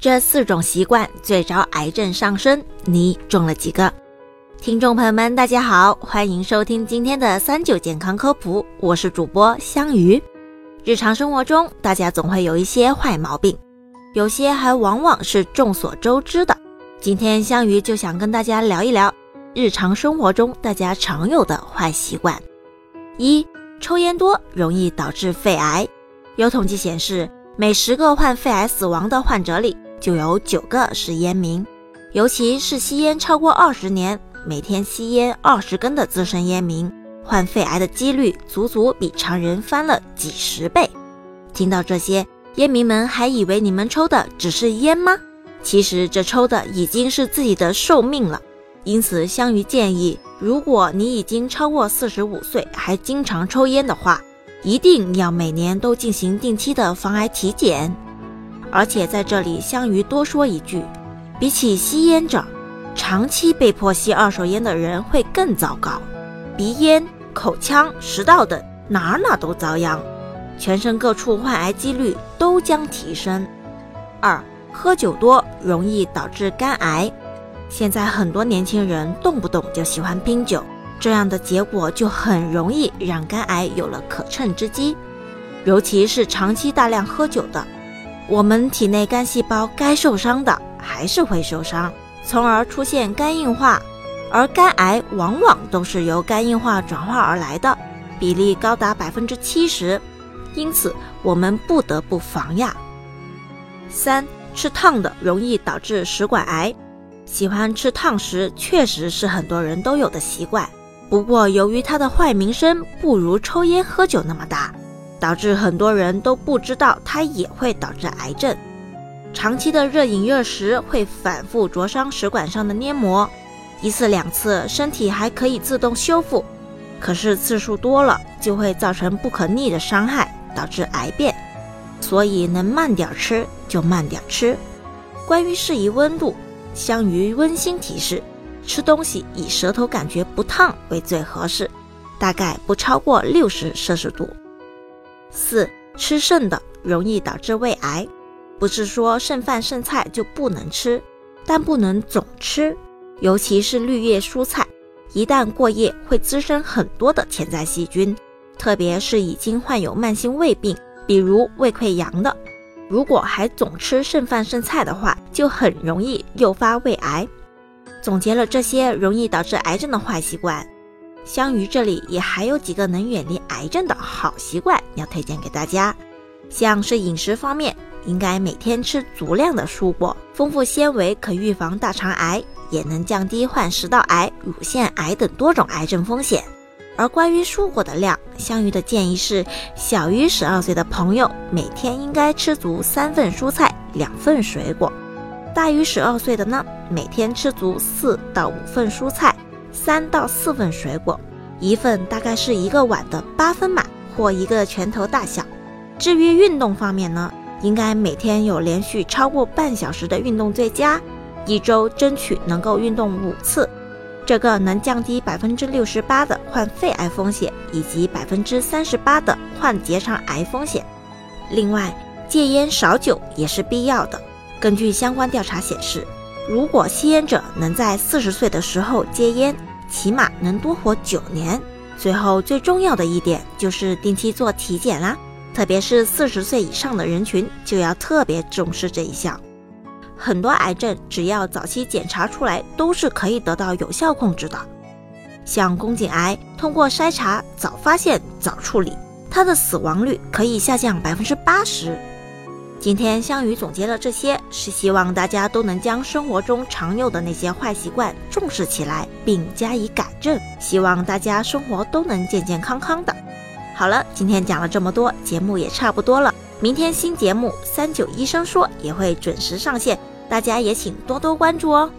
这四种习惯最招癌症上升，你中了几个？听众朋友们，大家好，欢迎收听今天的三九健康科普，我是主播香鱼。日常生活中，大家总会有一些坏毛病，有些还往往是众所周知的。今天香鱼就想跟大家聊一聊日常生活中大家常有的坏习惯。一、抽烟多容易导致肺癌。有统计显示，每十个患肺癌死亡的患者里，就有九个是烟民，尤其是吸烟超过二十年、每天吸烟二十根的资深烟民，患肺癌的几率足足比常人翻了几十倍。听到这些，烟民们还以为你们抽的只是烟吗？其实这抽的已经是自己的寿命了。因此，香鱼建议，如果你已经超过四十五岁还经常抽烟的话，一定要每年都进行定期的防癌体检。而且在这里，香鱼多说一句，比起吸烟者，长期被迫吸二手烟的人会更糟糕，鼻咽、口腔、食道等哪哪都遭殃，全身各处患癌几率都将提升。二、喝酒多容易导致肝癌，现在很多年轻人动不动就喜欢拼酒，这样的结果就很容易让肝癌有了可乘之机，尤其是长期大量喝酒的。我们体内肝细胞该受伤的还是会受伤，从而出现肝硬化，而肝癌往往都是由肝硬化转化而来的，比例高达百分之七十，因此我们不得不防呀。三吃烫的容易导致食管癌，喜欢吃烫食确实是很多人都有的习惯，不过由于它的坏名声不如抽烟喝酒那么大。导致很多人都不知道它也会导致癌症。长期的热饮热食会反复灼伤食管上的黏膜，一次两次身体还可以自动修复，可是次数多了就会造成不可逆的伤害，导致癌变。所以能慢点吃就慢点吃。关于适宜温度，香鱼温馨提示：吃东西以舌头感觉不烫为最合适，大概不超过六十摄氏度。四吃剩的容易导致胃癌，不是说剩饭剩菜就不能吃，但不能总吃，尤其是绿叶蔬菜，一旦过夜会滋生很多的潜在细菌，特别是已经患有慢性胃病，比如胃溃疡的，如果还总吃剩饭剩菜的话，就很容易诱发胃癌。总结了这些容易导致癌症的坏习惯。香鱼这里也还有几个能远离癌症的好习惯要推荐给大家，像是饮食方面，应该每天吃足量的蔬果，丰富纤维可预防大肠癌，也能降低患食道癌、乳腺癌等多种癌症风险。而关于蔬果的量，香鱼的建议是，小于十二岁的朋友每天应该吃足三份蔬菜，两份水果；大于十二岁的呢，每天吃足四到五份蔬菜。三到四份水果，一份大概是一个碗的八分满或一个拳头大小。至于运动方面呢，应该每天有连续超过半小时的运动最佳，一周争取能够运动五次，这个能降低百分之六十八的患肺癌风险以及百分之三十八的患结肠癌风险。另外，戒烟少酒也是必要的。根据相关调查显示。如果吸烟者能在四十岁的时候戒烟，起码能多活九年。最后最重要的一点就是定期做体检啦，特别是四十岁以上的人群就要特别重视这一项。很多癌症只要早期检查出来，都是可以得到有效控制的。像宫颈癌，通过筛查早发现早处理，它的死亡率可以下降百分之八十。今天香鱼总结了这些，是希望大家都能将生活中常有的那些坏习惯重视起来，并加以改正。希望大家生活都能健健康康的。好了，今天讲了这么多，节目也差不多了。明天新节目《三九医生说》也会准时上线，大家也请多多关注哦。